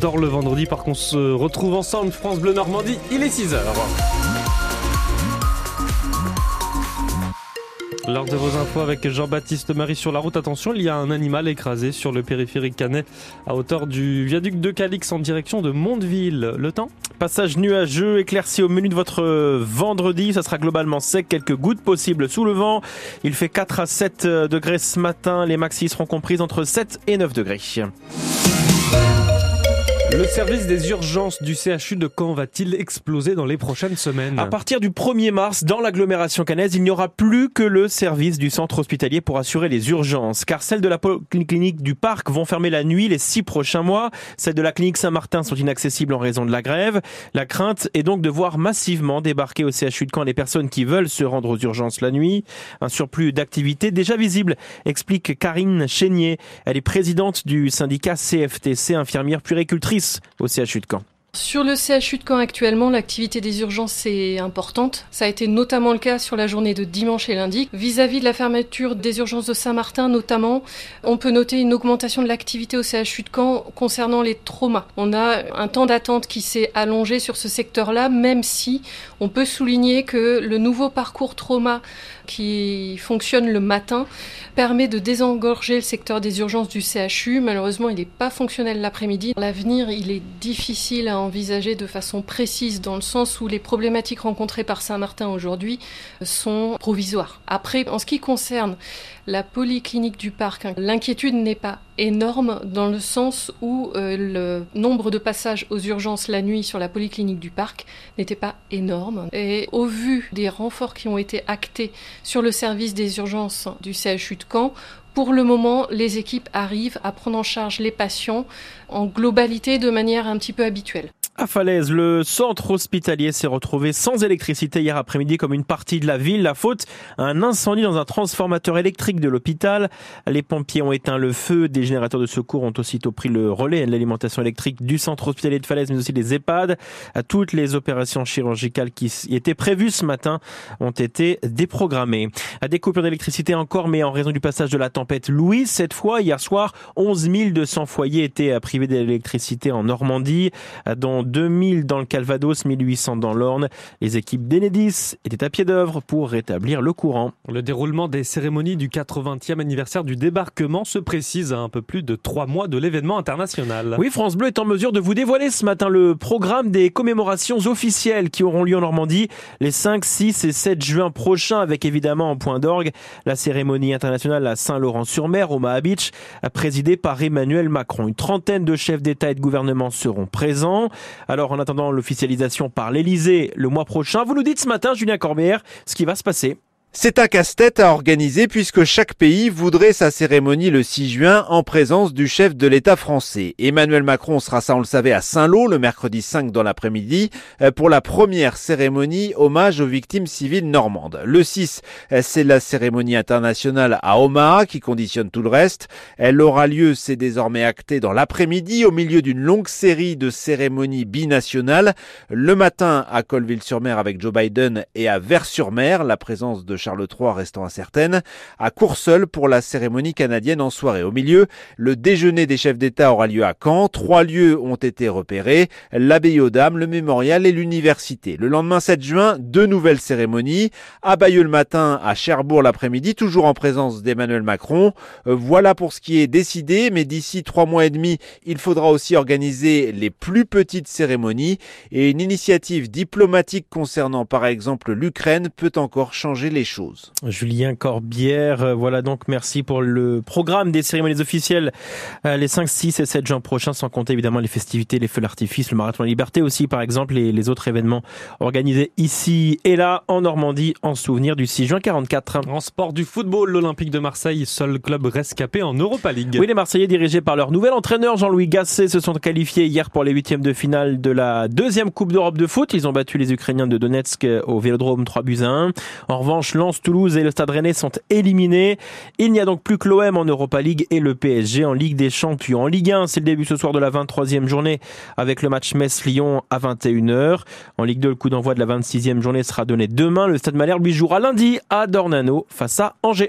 dort le vendredi, par qu'on se retrouve ensemble, France Bleu Normandie, il est 6h. L'heure de vos infos avec Jean-Baptiste Marie sur la route. Attention, il y a un animal écrasé sur le périphérique canet à hauteur du viaduc de Calix en direction de Mondeville. Le temps? Passage nuageux, éclairci au menu de votre vendredi. Ça sera globalement sec, quelques gouttes possibles sous le vent. Il fait 4 à 7 degrés ce matin. Les maxis seront comprises entre 7 et 9 degrés. Le service des urgences du CHU de Caen va-t-il exploser dans les prochaines semaines À partir du 1er mars, dans l'agglomération canaise, il n'y aura plus que le service du centre hospitalier pour assurer les urgences, car celles de la clinique du parc vont fermer la nuit les six prochains mois. Celles de la clinique Saint-Martin sont inaccessibles en raison de la grève. La crainte est donc de voir massivement débarquer au CHU de Caen les personnes qui veulent se rendre aux urgences la nuit. Un surplus d'activité déjà visible, explique Karine Chénier. Elle est présidente du syndicat CFTC, infirmière au CHU de Caen. Sur le CHU de Caen actuellement, l'activité des urgences est importante. Ça a été notamment le cas sur la journée de dimanche et lundi. Vis-à-vis de la fermeture des urgences de Saint-Martin notamment, on peut noter une augmentation de l'activité au CHU de Caen concernant les traumas. On a un temps d'attente qui s'est allongé sur ce secteur-là, même si on peut souligner que le nouveau parcours trauma qui fonctionne le matin permet de désengorger le secteur des urgences du CHU. Malheureusement, il n'est pas fonctionnel l'après-midi. L'avenir, il est difficile à envisager de façon précise dans le sens où les problématiques rencontrées par Saint-Martin aujourd'hui sont provisoires. Après, en ce qui concerne la polyclinique du parc, hein, l'inquiétude n'est pas énorme dans le sens où euh, le nombre de passages aux urgences la nuit sur la polyclinique du parc n'était pas énorme. Et au vu des renforts qui ont été actés sur le service des urgences du CHU de Caen, pour le moment, les équipes arrivent à prendre en charge les patients en globalité de manière un petit peu habituelle. À Falaise, le centre hospitalier s'est retrouvé sans électricité hier après-midi comme une partie de la ville. La faute, un incendie dans un transformateur électrique de l'hôpital. Les pompiers ont éteint le feu. Des générateurs de secours ont aussitôt pris le relais de l'alimentation électrique du centre hospitalier de Falaise, mais aussi des EHPAD. Toutes les opérations chirurgicales qui étaient prévues ce matin ont été déprogrammées. À des coupures d'électricité encore, mais en raison du passage de la tempête Louise, cette fois, hier soir, 11 200 foyers étaient privés d'électricité en Normandie, dont 2000 dans le Calvados, 1800 dans l'Orne. Les équipes d'Enedis étaient à pied d'œuvre pour rétablir le courant. Le déroulement des cérémonies du 80e anniversaire du débarquement se précise à un peu plus de trois mois de l'événement international. Oui, France Bleu est en mesure de vous dévoiler ce matin le programme des commémorations officielles qui auront lieu en Normandie les 5, 6 et 7 juin prochains avec évidemment en point d'orgue la cérémonie internationale à Saint-Laurent-sur-Mer au Maha Beach présidée par Emmanuel Macron. Une trentaine de chefs d'État et de gouvernement seront présents. Alors en attendant l'officialisation par l'Elysée le mois prochain, vous nous dites ce matin, Julien Corbière, ce qui va se passer. C'est un casse-tête à organiser puisque chaque pays voudrait sa cérémonie le 6 juin en présence du chef de l'État français. Emmanuel Macron sera, ça on le savait, à Saint-Lô le mercredi 5 dans l'après-midi euh, pour la première cérémonie hommage aux victimes civiles normandes. Le 6, euh, c'est la cérémonie internationale à Omaha qui conditionne tout le reste. Elle aura lieu, c'est désormais acté, dans l'après-midi au milieu d'une longue série de cérémonies binationales. Le matin à Colville-sur-Mer avec Joe Biden et à Vers-sur-Mer, la présence de Charles III restant incertaine, à Courseul pour la cérémonie canadienne en soirée. Au milieu, le déjeuner des chefs d'État aura lieu à Caen. Trois lieux ont été repérés, l'abbaye aux Dames, le mémorial et l'université. Le lendemain 7 juin, deux nouvelles cérémonies. À Bayeux le matin, à Cherbourg l'après-midi, toujours en présence d'Emmanuel Macron. Euh, voilà pour ce qui est décidé, mais d'ici trois mois et demi, il faudra aussi organiser les plus petites cérémonies et une initiative diplomatique concernant par exemple l'Ukraine peut encore changer les Julien Corbière, euh, voilà donc merci pour le programme des cérémonies officielles euh, les 5, 6 et 7 juin prochains, sans compter évidemment les festivités, les feux d'artifice, le marathon de la liberté aussi par exemple, et les autres événements organisés ici et là en Normandie en souvenir du 6 juin 44. En sport du football, l'Olympique de Marseille, seul club rescapé en Europa League. Oui, les Marseillais dirigés par leur nouvel entraîneur Jean-Louis Gasset se sont qualifiés hier pour les huitièmes de finale de la deuxième Coupe d'Europe de foot. Ils ont battu les Ukrainiens de Donetsk au Vélodrome 3 buts à 1. En revanche, Lens, Toulouse et le Stade Rennais sont éliminés. Il n'y a donc plus que l'OM en Europa League et le PSG en Ligue des Champions. En Ligue 1, c'est le début ce soir de la 23e journée avec le match Metz-Lyon à 21h. En Ligue 2, le coup d'envoi de la 26e journée sera donné demain. Le Stade Malherbe lui jouera lundi à Dornano face à Angers.